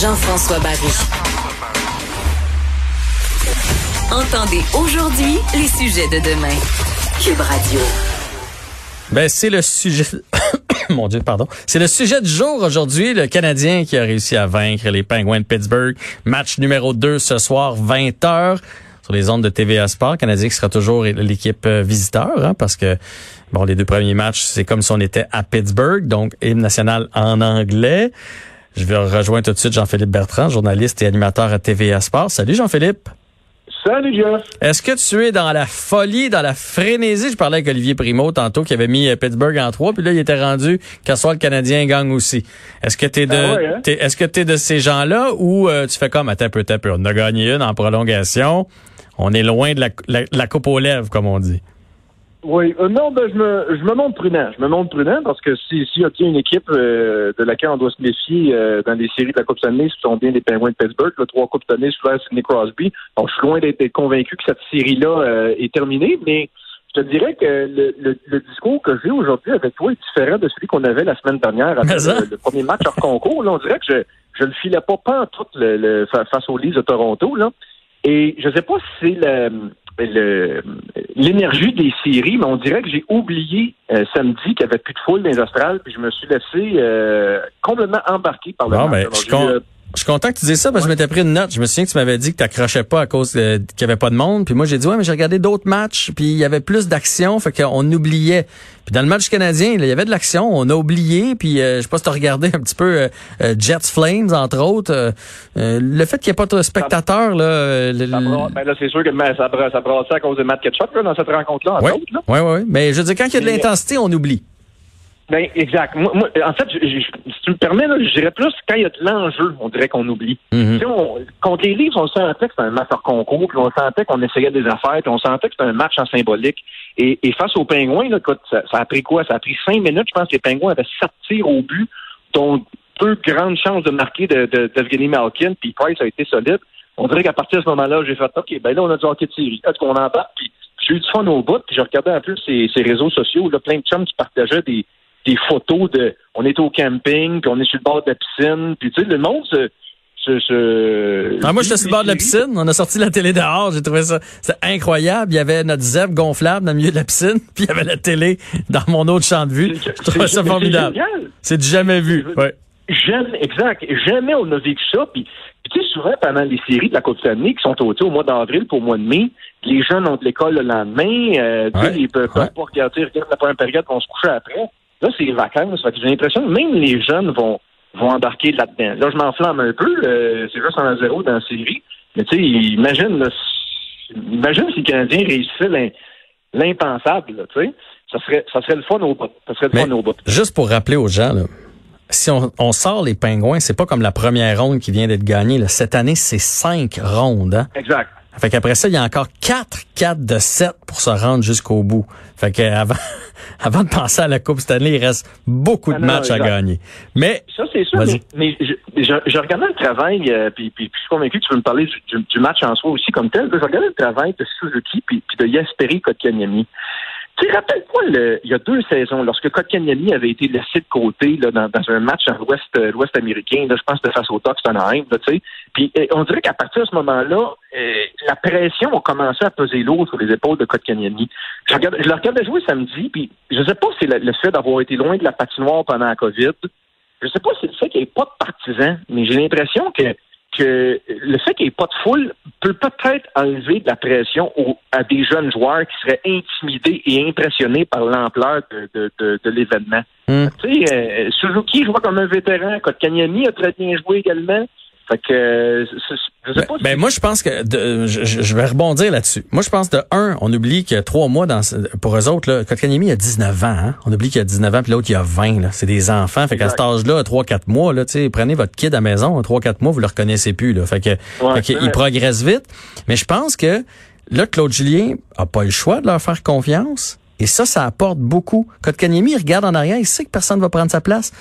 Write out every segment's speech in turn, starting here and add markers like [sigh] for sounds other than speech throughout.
Jean-François Barry. Entendez aujourd'hui les sujets de demain. Cube Radio. Ben, c'est le sujet. [coughs] Mon Dieu, pardon. C'est le sujet du jour aujourd'hui. Le Canadien qui a réussi à vaincre les Penguins de Pittsburgh. Match numéro 2 ce soir, 20 h sur les ondes de TVA Sport. Canadien qui sera toujours l'équipe euh, visiteur, hein, parce que bon, les deux premiers matchs, c'est comme si on était à Pittsburgh, donc hymne national en anglais. Je vais rejoindre tout de suite Jean-Philippe Bertrand, journaliste et animateur à TVA Sport. Salut Jean-Philippe. Salut Jeff. Est-ce que tu es dans la folie, dans la frénésie? Je parlais avec Olivier Primo tantôt qui avait mis euh, Pittsburgh en trois, puis là, il était rendu qu'à soit le Canadien gagne aussi. Est-ce que tu es de Ah hein? est-ce que tu de ces gens-là ou euh, tu fais comme attends peu, peu, on a gagné une en prolongation. On est loin de la, la, coupe aux lèvres, comme on dit. Oui, euh, non, ben, je me, je me montre prudent. Je me montre prudent parce que si, s'il y a une équipe de laquelle on doit se méfier dans les séries de la Coupe Stanley, ce sont bien les Penguins de Pittsburgh, le trois Coupes Stanley sous Sidney Crosby. Donc, je suis loin d'être convaincu que cette série-là est terminée, mais je te dirais que le, le, le discours que j'ai aujourd'hui avec toi est différent de celui qu'on avait la semaine dernière après le, le, premier match hors concours. Là, on dirait que je, je le filais pas pas en tout le, le, face aux Leafs de Toronto. Là. Et je sais pas si c'est le l'énergie des séries, mais on dirait que j'ai oublié euh, samedi qu'il n'y avait plus de foule dans les astrales, puis je me suis laissé euh, complètement embarqué par le non, match. Mais je, je suis content que tu dises ça parce que je m'étais pris une note. Je me souviens que tu m'avais dit que tu n'accrochais pas à cause qu'il n'y avait pas de monde. Puis moi, j'ai dit, ouais, mais j'ai regardé d'autres matchs, puis il y avait plus d'action, fait qu'on oubliait. Puis dans le match canadien, il y avait de l'action, on a oublié. Puis euh, je sais pas si tu as regardé un petit peu euh, Jets Flames, entre autres. le fait qu'il n'y ait pas de spectateurs, là... Le, ça ben là, c'est sûr que ça, bra... ça brassait à cause de Matt Ketchup là, dans cette rencontre-là, oui. Oui, oui, Mais je veux dire, quand il y a de l'intensité, on oublie. Ben, exact. Moi, moi, en fait, je, je, si tu me permets, là, je dirais plus quand il y a de l'enjeu, on dirait qu'on oublie. Mm -hmm. on, contre les livres, on sentait que c'était un match hors concours, puis on sentait qu'on essayait des affaires, puis on sentait que c'était un match en symbolique. Et, et face aux Pingouins, là, écoute, ça, ça, a pris quoi? Ça a pris cinq minutes. Je pense que les Pingouins avaient sept tirs au but, dont peu grandes chances de marquer de, de, d'Evgeny Malkin, puis Price a été solide. On dirait qu'à partir de ce moment-là, j'ai fait OK, ben là, on a du hockey de série. Est-ce qu'on en parle? Puis j'ai eu du fun au bout, puis je regardais un peu ces, ces réseaux sociaux, là, plein de chums qui partageaient des des photos de on est au camping, puis on est sur le bord de la piscine, puis tu sais, le monde se. se, se ah, moi, j'étais sur le bord de la piscine. On a sorti la télé dehors. J'ai trouvé ça incroyable. Il y avait notre zèbre gonflable dans le milieu de la piscine, [laughs] puis il y avait la télé dans mon autre champ de vue. Je trouvais ça formidable. C'est du jamais vu. Ouais. Jamais, exact. Jamais on a vécu ça. Puis, tu sais, souvent, pendant les séries de la Coupe Stanley qui sont au, au mois d'avril pour le mois de mai, les jeunes ont de l'école le lendemain. Euh, ouais. Ils peuvent ouais. pas regarder, regarder la première période, vont se coucher après. Là, c'est les vacances. J'ai l'impression que même les jeunes vont, vont embarquer là-dedans. Là, je m'enflamme un peu. Euh, c'est juste en zéro dans la série. Mais tu sais, imagine, là, imagine si les Canadiens réussissaient l'impensable, tu sais. Ça serait, ça serait le fun au bout. Ça serait le Mais fun au bout. Juste pour rappeler aux gens, là, si on, on, sort les pingouins, c'est pas comme la première ronde qui vient d'être gagnée. Là. Cette année, c'est cinq rondes. Hein? Exact. Fait qu'après ça, il y a encore 4, 4 de 7 pour se rendre jusqu'au bout. Fait que avant, [laughs] avant de penser à la Coupe Stanley, il reste beaucoup de non, matchs à gagner. Mais Ça, c'est sûr. Mais, mais je, je, je regardais le travail, euh, puis, puis, puis je suis convaincu que tu veux me parler du, du, du match en soi aussi comme tel. Je regardais le travail de Suzuki puis, puis de Yasperi Kotkaniemi. Tu rappelle-toi, le- il y a deux saisons, lorsque Kotkaniemi avait été laissé de côté là, dans, dans un match en l'Ouest, euh, l'Ouest américain, là, je pense c'était face aux Ducks d'Anaheim, là, tu sais. Puis euh, on dirait qu'à partir de ce moment-là, euh, la pression a commencé à peser lourd sur les épaules de Kotkaniemi. Je, regarde, je le regardais jouer samedi, puis je sais pas si le, le fait d'avoir été loin de la patinoire pendant la COVID, je sais pas si c'est le fait qu'il n'y ait pas de partisans, mais j'ai l'impression que, le fait qu'il n'y ait pas de foule peut peut-être enlever de la pression à des jeunes joueurs qui seraient intimidés et impressionnés par l'ampleur de, de, de, de l'événement. Hmm. Tu sais, euh, Suzuki joue comme un vétéran, Kotkaniemi a très bien joué également. Fait que, je sais Ben, pas ben, moi, je pense que de- je, je vais rebondir là-dessus. Moi, je pense de un, on oublie qu'il y a trois mois dans pour eux autres. Là, Kotkaniemi, a 19 ans. Hein? On oublie qu'il y a 19 ans, puis l'autre, il a 20. Là. C'est des enfants. Fait qu'à cet âge-là, à 3-4 mois, là, tu prenez votre kid à la maison, à 3-4 mois, vous le reconnaissez plus. Là. Fait que, Ouais, fait il progresse vite. Mais je pense que là, Claude Julien a pas le choix de leur faire confiance. Et ça, ça apporte beaucoup. Kotkaniemi, il regarde en arrière, il sait que personne ne va prendre sa place.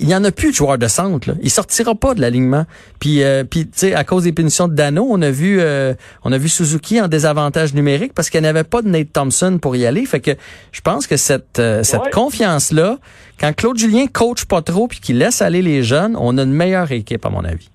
Il n'y en a plus de joueur de centre. Là. Il sortira pas de l'alignement. Puis, euh, puis tu sais, à cause des punitions de Dano, on a vu, euh, on a vu Suzuki en désavantage numérique parce qu'il n'y avait pas de Nate Thompson pour y aller. Fait que je pense que cette, euh, cette Ouais. confiance là, quand Claude Julien coach pas trop puis qu'il laisse aller les jeunes, on a une meilleure équipe à mon avis.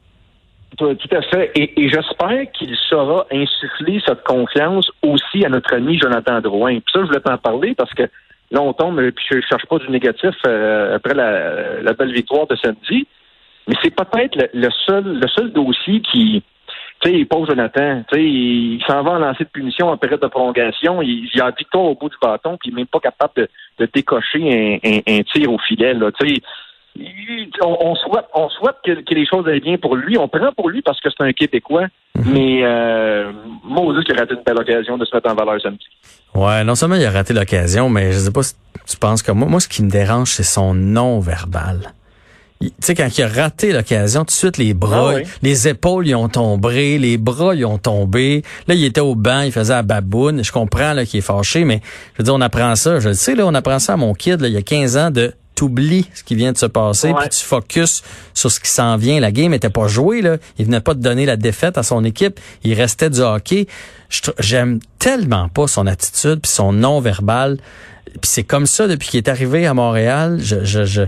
Tout à fait. Et, et j'espère qu'il saura insuffler cette confiance aussi à notre ami Jonathan Drouin. Puis ça, je voulais t'en parler parce que là, on tombe, puis je cherche pas du négatif euh, après la, la belle victoire de samedi. Mais c'est peut-être le, seul le seul dossier qui. Tu sais, il pose Jonathan. Tu sais, il, s'en va en lancer de punition en période de prolongation. Il, il a victoire au bout du bâton, puis il n'est même pas capable de, de décocher un, un- un tir au filet. Là. Tu sais, on, on souhaite, on souhaite que, que les choses aillent bien pour lui. On prend pour lui parce que c'est un Québécois. Mais euh, Moses qui a raté une belle occasion de se mettre en valeur samedi. Ouais, non seulement il a raté l'occasion, mais je sais pas si tu penses comme moi. Moi, ce qui me dérange, c'est son non-verbal. Il- Tu sais, quand il a raté l'occasion, tout de suite, les bras, Ah oui. les épaules, ils ont tombé, les bras, ils ont tombé. Là, il était au banc, il faisait la baboune. Je comprends là, qu'il est fâché, mais je veux dire, on apprend ça. Je le sais, là, on apprend ça à mon kid, là, il y a 15 ans, de t'oublies ce qui vient de se passer, Ouais. puis tu focus sur ce qui s'en vient. La game était pas jouée, là. Il venait pas de donner la défaite à son équipe. Il restait du hockey. J'aime tellement pas son attitude puis son non-verbal. Puis c'est comme ça depuis qu'il est arrivé à Montréal. Je, je, je,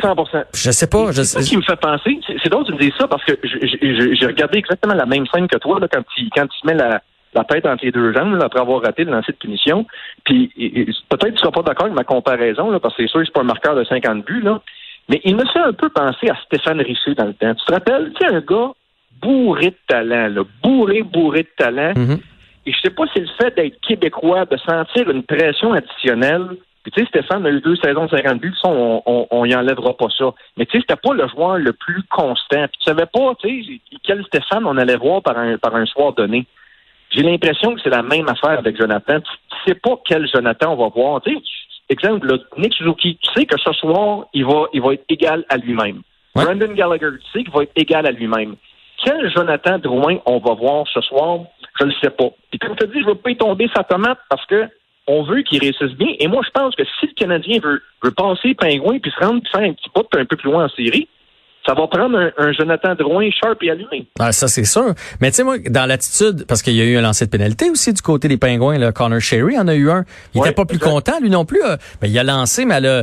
100 je sais pas. Je, C'est ça qui me fait penser. C'est drôle que tu me dises ça parce que j'ai regardé exactement la même scène que toi là, quand il quand il met la, la tête entre les deux jambes là, après avoir raté le lancer de punition. Puis peut-être tu seras pas d'accord avec ma comparaison là, parce que c'est sûr que c'est pas un marqueur de 50 buts là. Mais il me fait un peu penser à Stéphane Richer dans le temps. Tu te rappelles, tu un gars bourré de talent, là, bourré, bourré de talent. Mhm. Et je sais pas si le fait d'être québécois, de sentir une pression additionnelle. Puis tu sais, Stéphane a eu deux saisons de 50 buts, ça, on, on, on y enlèvera pas ça. Mais tu sais, c'était pas le joueur le plus constant. Puis tu savais pas, tu sais, quel Stéphane on allait voir par un, par un soir donné. J'ai l'impression que c'est la même affaire avec Jonathan. Tu, sais pas quel Jonathan on va voir. Tu sais, exemple, là, Nick Suzuki, tu sais que ce soir, il va, il va être égal à lui-même. Ouais. Brandon Gallagher, tu sais qu'il va être égal à lui-même. Quel Jonathan Drouin on va voir ce soir, je ne sais pas. Puis comme tu dis, je ne veux pas y tomber sa tomate parce que on veut qu'il réussisse bien. Et moi, je pense que si le Canadien veut, veut passer pingouin puis se rendre puis faire un petit pas un peu plus loin en série, ça va prendre un, un Jonathan Drouin sharp et allumé. Ah, ça, c'est sûr. Mais tu sais, moi, dans l'attitude, parce qu'il y a eu un lancer de pénalité aussi du côté des Pingouins, là, Connor Sherry en a eu un. Il Ouais, était pas plus exact. content, lui non plus. Ben, il a lancé, mais elle a,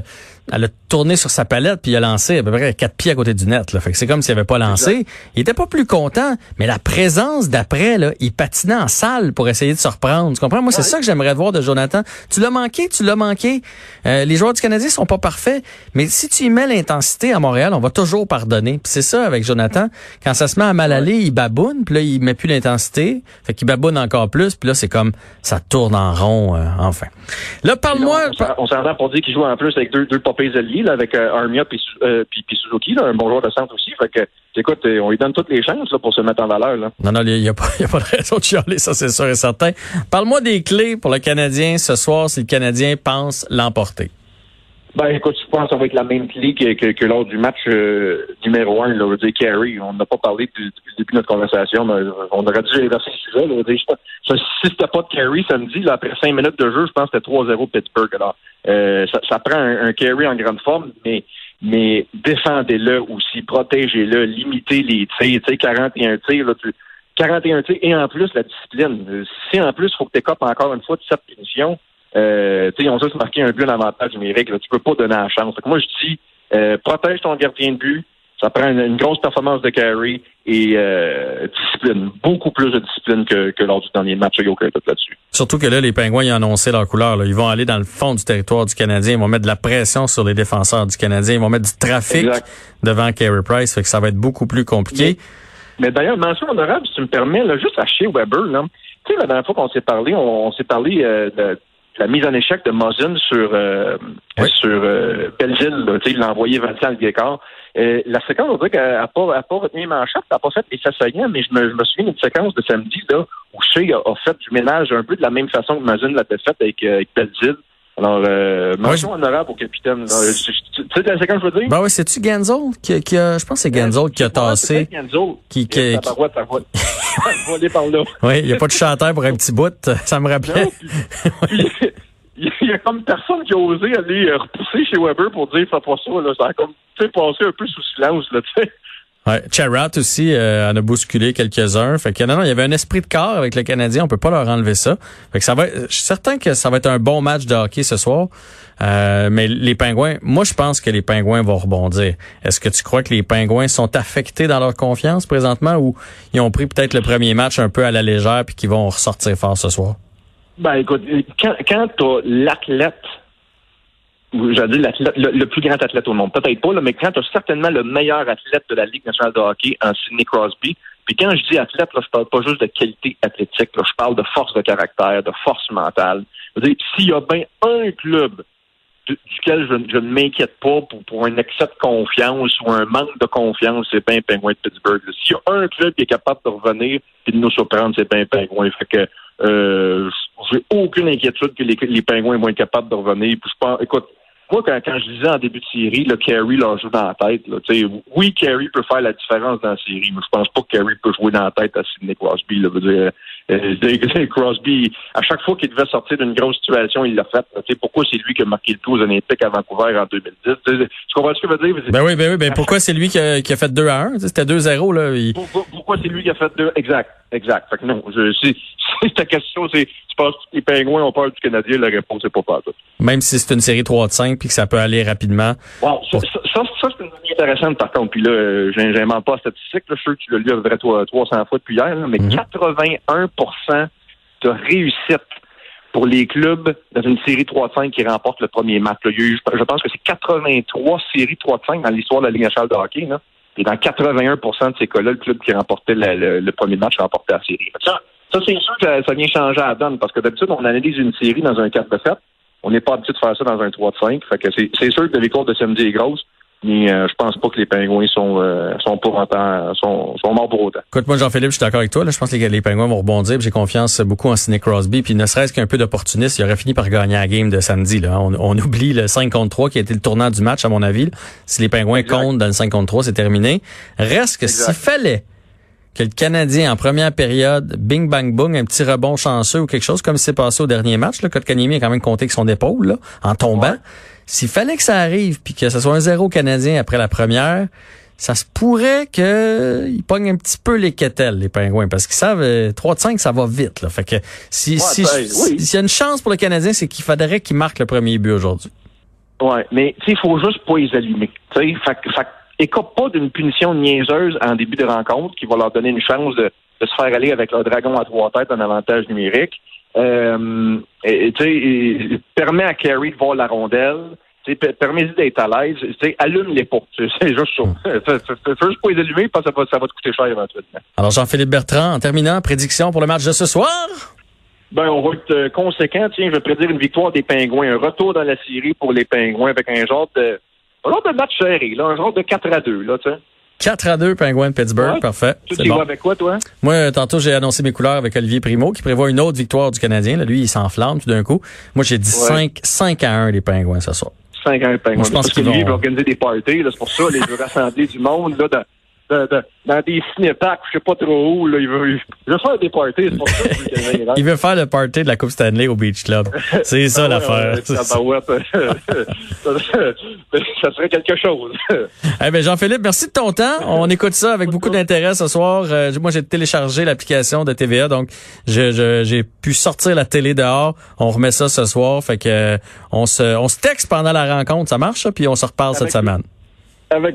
elle a tourné sur sa palette, puis il a lancé à peu près quatre pieds à côté du net. Là. Fait que c'est comme s'il avait pas lancé. Il était pas plus content, mais la présence d'après, là, il patinait en salle pour essayer de se reprendre. Tu comprends? Moi, c'est Ouais. ça que j'aimerais voir de Jonathan. Tu l'as manqué, tu l'as manqué. Euh, les joueurs du Canadien sont pas parfaits, mais si tu y mets l'intensité à Montréal, on va toujours pardonner. Puis c'est ça avec Jonathan. Quand ça se met à mal aller, il baboune, puis là, il met plus l'intensité. Fait qu'il baboune encore plus, puis là, c'est comme ça tourne en rond, euh, enfin. Là, parle-moi... On s'en- On s'entend pour dire qu'il joue en plus avec deux, deux popés alliés, là, avec euh, Armia puis, euh, puis, puis Suzuki, là, un bon joueur de centre aussi. Fait que, écoute, euh, on lui donne toutes les chances là, pour se mettre en valeur. Là. Non, non, il n'y a, [laughs] a pas de raison de chialer, ça c'est sûr et certain. Parle-moi des clés pour le Canadien ce soir si le Canadien pense l'emporter. Ben, écoute, je pense que ça va être la même clé que, que, que lors du match euh, numéro un, là, dire, Carey. On n'a pas parlé depuis, depuis notre conversation, mais on aurait dû inverser le sujet. Ça, si c'était pas de Carey samedi, là, après cinq minutes de jeu, je pense que c'était 3-0 Pittsburgh. Alors, euh, ça, ça prend un, un en grande forme, mais mais défendez-le aussi, protégez-le, limitez les tirs, tu sais, 41 tirs, là, tu, 41 tirs, et en plus, la discipline. Euh, Si en plus, il faut que tu encore une fois de cette punition, euh, tu sais, ils ont juste marqué un but en avantage numérique, là, tu peux pas donner la chance. Que moi, je dis, euh, protège ton gardien de but, ça prend une, une grosse performance de carry et euh, discipline, beaucoup plus de discipline que, que lors du dernier match, il n'y a aucun doute là-dessus. Surtout que là, les Pingouins, ils ont annoncé leur couleur. là. Ils vont aller dans le fond du territoire du Canadien. Ils vont mettre de la pression sur les défenseurs du Canadien. Ils vont mettre du trafic Exact. devant Carey Price. Fait que ça va être beaucoup plus compliqué. Mais d'ailleurs, mention honorable, si tu me permets, là, juste à chez Weber, là, tu sais, la dernière fois qu'on s'est parlé, on, on s'est parlé euh, de, la mise en échec de Mosin sur euh, Oui. sur euh, Belleville, là, tu sais, il l'a envoyé 20 ans le Guécard. Euh, la séquence, on dirait qu'elle n'a pas, a pas retenu les manchettes, elle n'a pas fait les saillants, mais je me, je me souviens d'une séquence de samedi là, où Shea a, a, fait du ménage un peu de la même façon que Mazin l'avait fait avec, euh, avec. Alors, euh, mention ouais, honorable au capitaine. Tu sais la séquence, je veux dire? Ben oui, c'est-tu Genzel qui, qui a, je pense que c'est Genzel qui a tassé. Qui, qui, voler [laughs] par là. Oui, il n'y a pas de chanteur pour un petit bout. [laughs] Ça me rappelait. [laughs] Il y a comme personne qui a osé aller repousser chez Weber pour dire fais pas ça. Là. Ça a comme passé un peu sous silence, là, tu sais. Ouais, Charat aussi euh, en a bousculé quelques-uns. Fait que non, non, il y avait un esprit de corps avec le Canadien, on peut pas leur enlever ça. Fait que ça va je suis certain que ça va être un bon match de hockey ce soir. Euh, mais les Pingouins, moi je pense que les Pingouins vont rebondir. Est-ce que tu crois que les Pingouins sont affectés dans leur confiance présentement ou ils ont pris peut-être le premier match un peu à la légère puis qu'ils vont ressortir fort ce soir? Ben écoute, quand, quand l'athlète j'allais dire le, le, plus grand athlète au monde. Peut-être pas, mais quand tu as certainement le meilleur athlète de la Ligue nationale de hockey en Sidney Crosby, puis quand je dis athlète, là, je parle pas juste de qualité athlétique, là, je parle de force de caractère, de force mentale. S'il y a bien un club duquel je, je ne m'inquiète pas pour, un excès de confiance ou un manque de confiance, c'est bien Penguin de Pittsburgh. S'il y a un club qui est capable de revenir et de nous surprendre, c'est bien Penguin. Fait que euh, j'ai aucune inquiétude que les, Pingouins vont être capables de revenir. Je écoute, moi, quand, quand je disais en début de série, le Carey leur joue dans la tête. Là, oui, Carey peut faire la différence dans la série, mais je pense pas que Carey peut jouer dans la tête à Sidney Crosby. Là, veut dire, euh, [laughs] Crosby, à chaque fois qu'il devait sortir d'une grosse situation, il l'a fait. Pourquoi c'est lui qui a marqué le coup aux Olympiques à Vancouver en 2010? Tu comprends ce que je veux dire? Ben oui, ben oui, ben pourquoi c'est lui qui a, qui a, fait 2 à 1? C'était 2-0. là. Il... Pourquoi, pourquoi c'est lui qui a fait 2? Exact, exact. Fait que non, je, si, [laughs] si ta question, c'est tu penses que les Pingouins ont peur du Canadien, la réponse est pas pas Même si c'est une série 3 de 5 puis que ça peut aller rapidement. Wow, ça, ça, ça, ça c'est une intéressante par contre. Puis là, euh, j'invente pas la statistique. Là, je suis sûr que tu l'as lu à peu près 300 fois depuis hier, là, mais mm -hmm. 81% de réussite pour les clubs dans une série 3-5 qui remporte le premier match. Là, eu, je pense que c'est 83 séries 3-5 dans l'histoire de la Ligue nationale de hockey. Là. Et dans 81% de ces cas-là, le club qui remportait le, le, le premier match remportait la série. Ça, ça c'est sûr que ça, ça, vient changer à la donne parce que d'habitude, on analyse une série dans un 4 de 7. On n'est pas habitué de faire ça dans un 3 de 5. Fait que c'est sûr que la victoire de samedi est grosse. Mais euh, je pense pas que les pingouins sont euh, sont pour autant sont, sont morts pour autant. Écoute, moi Jean-Philippe, je suis d'accord avec toi. Là, je pense que les, les pingouins vont rebondir. J'ai confiance beaucoup en Sidney Crosby. Puis ne serait-ce qu'un peu d'opportuniste, il aurait fini par gagner la game de samedi. Là. On, on, oublie le 5 contre 3 qui a été le tournant du match, à mon avis. Là. Si les pingouins exact. comptent dans le 5 contre 3, c'est terminé. Reste que s'il fallait que le Canadien, en première période, bing, bang, boom, un petit rebond chanceux ou quelque chose, comme c'est passé au dernier match. Le Kotkaniemi a quand même compté avec son épaule, là, en tombant. Ouais. S'il fallait que ça arrive, puis que ce soit un zéro Canadien après la première, ça se pourrait qu'ils pognent un petit peu les quételles, les pingouins, parce qu'ils savent, 3 de 5, ça va vite. Là. Fait que si, ouais, si, ben, oui. s'il y a une chance pour le Canadien, c'est qu'il faudrait qu'il marque le premier but aujourd'hui. Oui, mais il faut juste pas les allumer. Fait, fait, écope pas d'une punition niaiseuse en début de rencontre qui va leur donner une chance de, de se faire aller avec leur dragon à trois têtes en avantage numérique. Euh, et, et, permet à Carey de voir la rondelle. Permets-y d'être à l'aise. Allume les portes. [laughs] C'est juste ça. Fais juste pas les allumer parce que ça va, ça va te coûter cher éventuellement. Alors, Jean-Philippe Bertrand, en terminant, prédiction pour le match de ce soir? Ben, on va être conséquent. Tiens, je vais prédire une victoire des Pingouins. Un retour dans la série pour les Pingouins avec un genre de, un genre de match serré, là, un genre de 4 à 2, là, tu sais. 4 à 2, Penguin de Pittsburgh. Ouais. Parfait. Tu y bon. avec quoi, toi? Moi, tantôt, j'ai annoncé mes couleurs avec Olivier Primo, qui prévoit une autre victoire du Canadien. Là, lui, il s'enflamme tout d'un coup. Moi, j'ai dit ouais. 5, 5 à 1, les Pingouins, ce soir. 5 à 1, Pingouins. Moi, je pense qu'il vont... va organiser des parties, c'est pour ça, les [laughs] rassembler du monde, là, dans, dans, des je sais pas trop où, là, il veut, il veut faire des parties, c'est pour ça qu'il [laughs] Il veut faire le party de la Coupe Stanley au Beach Club. C'est ça, ah, l'affaire. ça serait quelque chose. [laughs] eh ben, Jean-Philippe, merci de ton temps. On écoute ça avec beaucoup d'intérêt ce soir. Euh, moi, j'ai téléchargé l'application de TVA, donc j'ai je, je, pu sortir la télé dehors. On remet ça ce soir. Fait que, on se, on se texte pendant la rencontre. Ça marche, puis on se reparle avec cette semaine. Avec